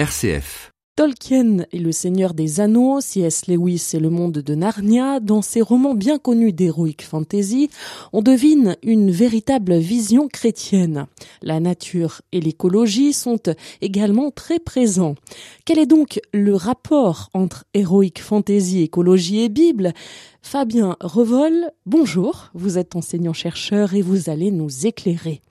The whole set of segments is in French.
RCF. Tolkien est le seigneur des anneaux, C.S. Lewis est le monde de Narnia. Dans ses romans bien connus d'heroic fantasy, on devine une véritable vision chrétienne. La nature et l'écologie sont également très présents. Quel est donc le rapport entre heroic fantasy, écologie et Bible? Fabien Revol, bonjour, vous êtes enseignant-chercheur et vous allez nous éclairer.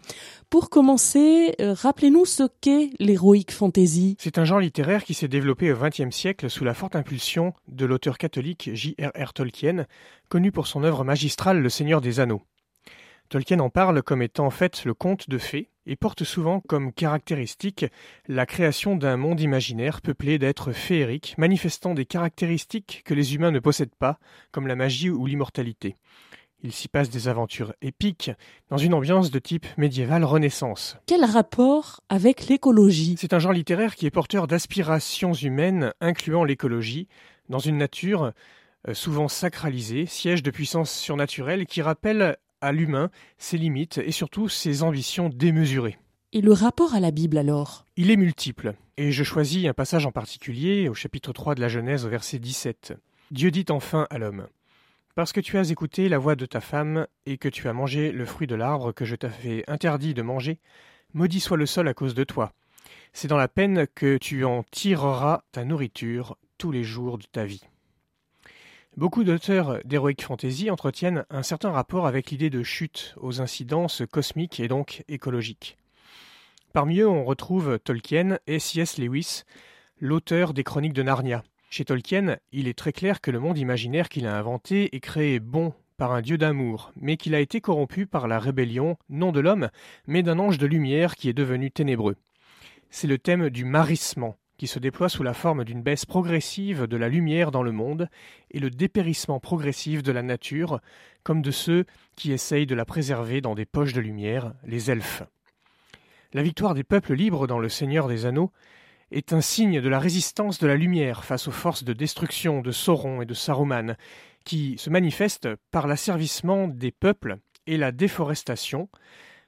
Pour commencer, euh, rappelez-nous ce qu'est l'héroïque fantasy. C'est un genre littéraire qui s'est développé au XXe siècle sous la forte impulsion de l'auteur catholique J.R.R. Tolkien, connu pour son œuvre magistrale Le Seigneur des Anneaux. Tolkien en parle comme étant en fait le conte de fées et porte souvent comme caractéristique la création d'un monde imaginaire peuplé d'êtres féeriques manifestant des caractéristiques que les humains ne possèdent pas, comme la magie ou l'immortalité. Il s'y passe des aventures épiques dans une ambiance de type médiéval renaissance. Quel rapport avec l'écologie? C'est un genre littéraire qui est porteur d'aspirations humaines incluant l'écologie dans une nature euh, souvent sacralisée, siège de puissance surnaturelle qui rappelle à l'humain ses limites et surtout ses ambitions démesurées. Et le rapport à la Bible alors? Il est multiple, et je choisis un passage en particulier au chapitre 3 de la Genèse au verset 17. Dieu dit enfin à l'homme parce que tu as écouté la voix de ta femme, et que tu as mangé le fruit de l'arbre que je t'avais interdit de manger, maudit soit le sol à cause de toi. C'est dans la peine que tu en tireras ta nourriture tous les jours de ta vie. Beaucoup d'auteurs d'Heroic Fantasy entretiennent un certain rapport avec l'idée de chute aux incidences cosmiques et donc écologiques. Parmi eux, on retrouve Tolkien et C.S. Lewis, l'auteur des Chroniques de Narnia, chez Tolkien, il est très clair que le monde imaginaire qu'il a inventé est créé bon par un dieu d'amour, mais qu'il a été corrompu par la rébellion, non de l'homme, mais d'un ange de lumière qui est devenu ténébreux. C'est le thème du marissement, qui se déploie sous la forme d'une baisse progressive de la lumière dans le monde et le dépérissement progressif de la nature, comme de ceux qui essayent de la préserver dans des poches de lumière, les elfes. La victoire des peuples libres dans le Seigneur des Anneaux est un signe de la résistance de la lumière face aux forces de destruction de Sauron et de Saruman, qui se manifestent par l'asservissement des peuples et la déforestation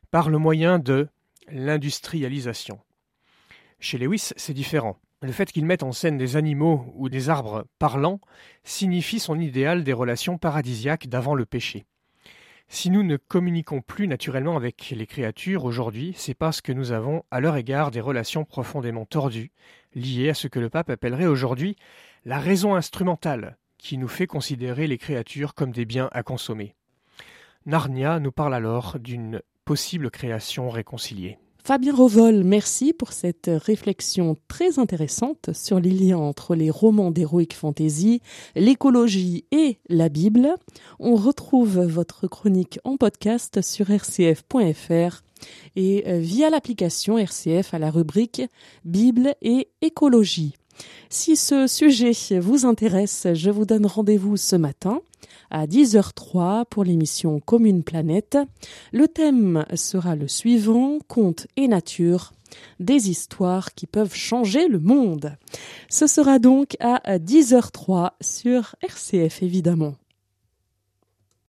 par le moyen de l'industrialisation. Chez Lewis, c'est différent. Le fait qu'il mette en scène des animaux ou des arbres parlants signifie son idéal des relations paradisiaques d'avant le péché. Si nous ne communiquons plus naturellement avec les créatures aujourd'hui, c'est parce que nous avons à leur égard des relations profondément tordues, liées à ce que le pape appellerait aujourd'hui la raison instrumentale, qui nous fait considérer les créatures comme des biens à consommer. Narnia nous parle alors d'une possible création réconciliée. Fabien Rovol, merci pour cette réflexion très intéressante sur les liens entre les romans d'Heroic Fantasy, l'écologie et la Bible. On retrouve votre chronique en podcast sur rcf.fr et euh, via l'application RCF à la rubrique Bible et écologie. Si ce sujet vous intéresse, je vous donne rendez-vous ce matin à 10h03 pour l'émission Commune Planète. Le thème sera le suivant, conte et nature, des histoires qui peuvent changer le monde. Ce sera donc à 10h03 sur RCF évidemment.